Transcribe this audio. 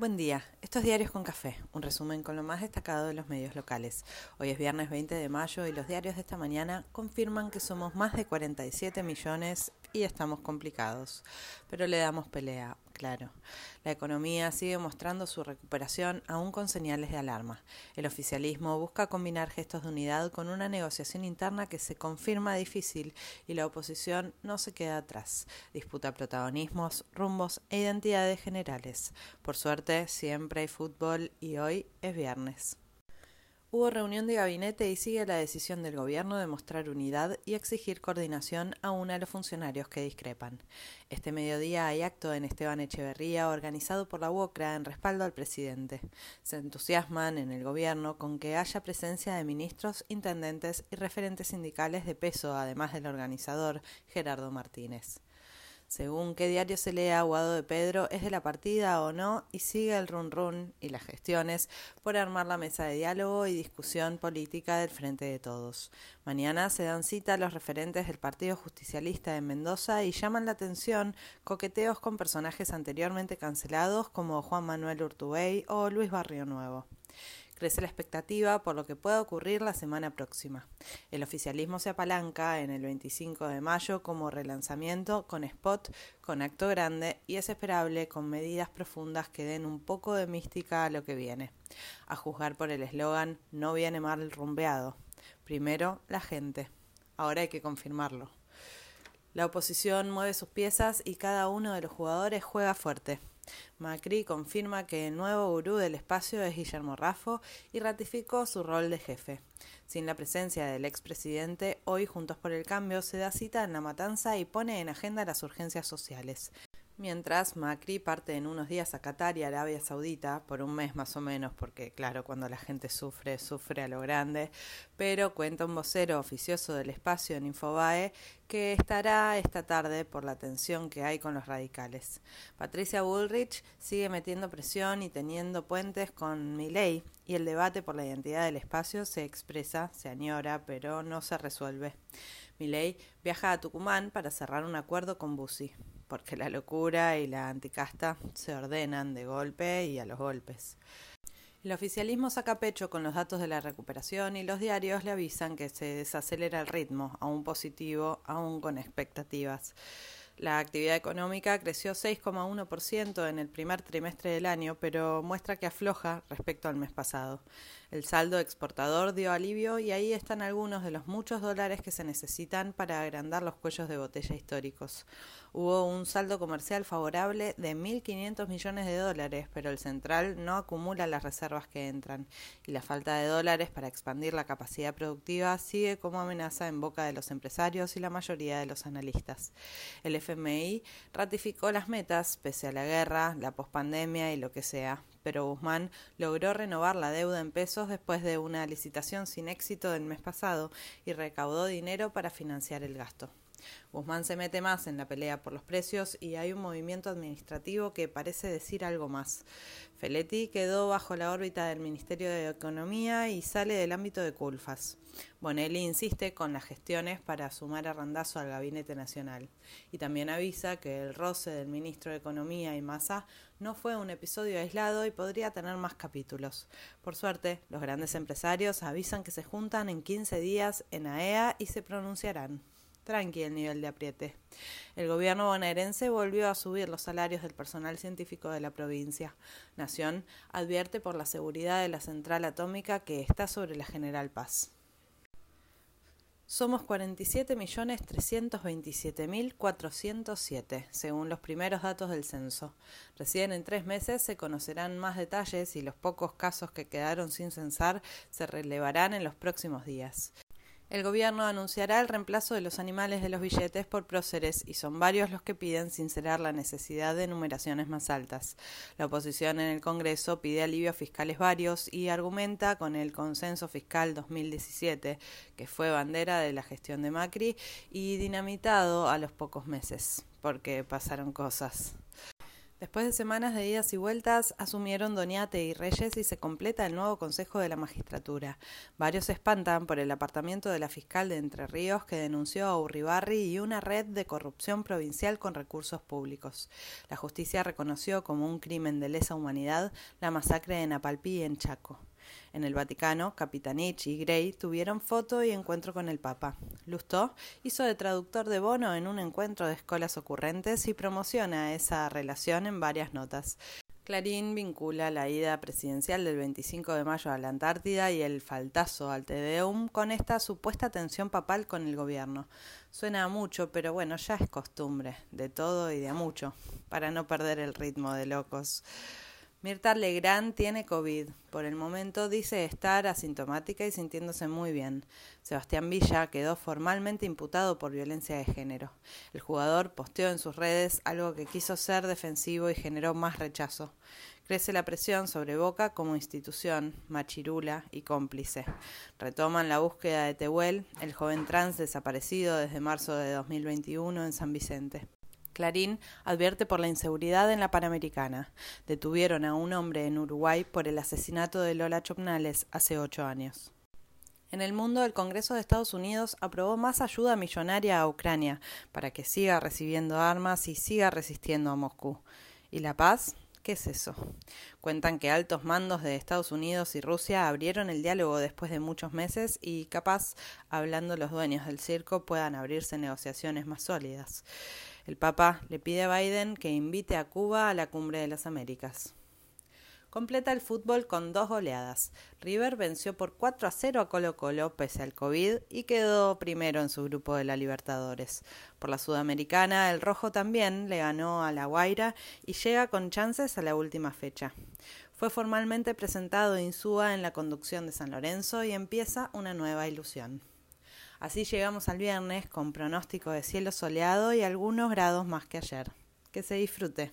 Buen día, estos diarios con café, un resumen con lo más destacado de los medios locales. Hoy es viernes 20 de mayo y los diarios de esta mañana confirman que somos más de 47 millones y estamos complicados, pero le damos pelea, claro. La economía sigue mostrando su recuperación aún con señales de alarma. El oficialismo busca combinar gestos de unidad con una negociación interna que se confirma difícil y la oposición no se queda atrás. Disputa protagonismos, rumbos e identidades generales. Por suerte, siempre hay fútbol y hoy es viernes. Hubo reunión de gabinete y sigue la decisión del gobierno de mostrar unidad y exigir coordinación aún a los funcionarios que discrepan. Este mediodía hay acto en Esteban Echeverría organizado por la UOCRA en respaldo al presidente. Se entusiasman en el gobierno con que haya presencia de ministros, intendentes y referentes sindicales de peso, además del organizador Gerardo Martínez. Según qué diario se lea, Guado de Pedro es de la partida o no y sigue el run run y las gestiones por armar la mesa de diálogo y discusión política del Frente de Todos. Mañana se dan cita los referentes del Partido Justicialista de Mendoza y llaman la atención coqueteos con personajes anteriormente cancelados como Juan Manuel Urtubey o Luis Barrio Nuevo. Crece la expectativa por lo que pueda ocurrir la semana próxima. El oficialismo se apalanca en el 25 de mayo como relanzamiento con spot, con acto grande y es esperable con medidas profundas que den un poco de mística a lo que viene. A juzgar por el eslogan No viene mal rumbeado. Primero, la gente. Ahora hay que confirmarlo. La oposición mueve sus piezas y cada uno de los jugadores juega fuerte. Macri confirma que el nuevo gurú del espacio es Guillermo Raffo y ratificó su rol de jefe. Sin la presencia del expresidente, hoy Juntos por el Cambio se da cita en la matanza y pone en agenda las urgencias sociales. Mientras Macri parte en unos días a Qatar y Arabia Saudita, por un mes más o menos, porque claro, cuando la gente sufre, sufre a lo grande, pero cuenta un vocero oficioso del espacio en Infobae que estará esta tarde por la tensión que hay con los radicales. Patricia Bullrich sigue metiendo presión y teniendo puentes con Milei y el debate por la identidad del espacio se expresa, se añora, pero no se resuelve. Milei viaja a Tucumán para cerrar un acuerdo con Bussi porque la locura y la anticasta se ordenan de golpe y a los golpes. El oficialismo saca pecho con los datos de la recuperación y los diarios le avisan que se desacelera el ritmo, aún positivo, aún con expectativas. La actividad económica creció 6,1% en el primer trimestre del año, pero muestra que afloja respecto al mes pasado. El saldo exportador dio alivio y ahí están algunos de los muchos dólares que se necesitan para agrandar los cuellos de botella históricos. Hubo un saldo comercial favorable de 1.500 millones de dólares, pero el central no acumula las reservas que entran y la falta de dólares para expandir la capacidad productiva sigue como amenaza en boca de los empresarios y la mayoría de los analistas. El FMI ratificó las metas pese a la guerra, la pospandemia y lo que sea, pero Guzmán logró renovar la deuda en pesos después de una licitación sin éxito del mes pasado y recaudó dinero para financiar el gasto. Guzmán se mete más en la pelea por los precios y hay un movimiento administrativo que parece decir algo más. Feletti quedó bajo la órbita del Ministerio de Economía y sale del ámbito de Culfas. Bonelli insiste con las gestiones para sumar a Randazo al Gabinete Nacional y también avisa que el roce del ministro de Economía y Massa no fue un episodio aislado y podría tener más capítulos. Por suerte, los grandes empresarios avisan que se juntan en 15 días en AEA e y se pronunciarán tranqui el nivel de apriete. El gobierno bonaerense volvió a subir los salarios del personal científico de la provincia. Nación advierte por la seguridad de la central atómica que está sobre la General Paz. Somos 47.327.407, según los primeros datos del censo. Recién en tres meses se conocerán más detalles y los pocos casos que quedaron sin censar se relevarán en los próximos días. El gobierno anunciará el reemplazo de los animales de los billetes por próceres y son varios los que piden sincerar la necesidad de numeraciones más altas. La oposición en el Congreso pide alivios fiscales varios y argumenta con el consenso fiscal 2017, que fue bandera de la gestión de Macri y dinamitado a los pocos meses, porque pasaron cosas. Después de semanas de idas y vueltas, asumieron Doñate y Reyes y se completa el nuevo Consejo de la Magistratura. Varios se espantan por el apartamiento de la fiscal de Entre Ríos que denunció a Uribarri y una red de corrupción provincial con recursos públicos. La justicia reconoció como un crimen de lesa humanidad la masacre de Napalpí en Chaco. En el Vaticano, Capitanich y Gray tuvieron foto y encuentro con el Papa. Lustó hizo de traductor de Bono en un encuentro de escuelas ocurrentes y promociona esa relación en varias notas. Clarín vincula la ida presidencial del 25 de mayo a la Antártida y el faltazo al Tedeum con esta supuesta tensión papal con el gobierno. Suena a mucho, pero bueno, ya es costumbre, de todo y de a mucho, para no perder el ritmo de locos. Mirta Legrand tiene COVID. Por el momento dice estar asintomática y sintiéndose muy bien. Sebastián Villa quedó formalmente imputado por violencia de género. El jugador posteó en sus redes algo que quiso ser defensivo y generó más rechazo. Crece la presión sobre Boca como institución, machirula y cómplice. Retoman la búsqueda de Tehuel, el joven trans desaparecido desde marzo de 2021 en San Vicente. Clarín advierte por la inseguridad en la Panamericana. Detuvieron a un hombre en Uruguay por el asesinato de Lola Chopnales hace ocho años. En el mundo, el Congreso de Estados Unidos aprobó más ayuda millonaria a Ucrania para que siga recibiendo armas y siga resistiendo a Moscú. ¿Y la paz? ¿Qué es eso? Cuentan que altos mandos de Estados Unidos y Rusia abrieron el diálogo después de muchos meses y capaz, hablando los dueños del circo, puedan abrirse negociaciones más sólidas. El Papa le pide a Biden que invite a Cuba a la Cumbre de las Américas. Completa el fútbol con dos goleadas. River venció por 4 a 0 a Colo Colo pese al COVID y quedó primero en su grupo de la Libertadores. Por la Sudamericana, el Rojo también le ganó a La Guaira y llega con chances a la última fecha. Fue formalmente presentado Insúa en la conducción de San Lorenzo y empieza una nueva ilusión. Así llegamos al viernes con pronóstico de cielo soleado y algunos grados más que ayer. Que se disfrute.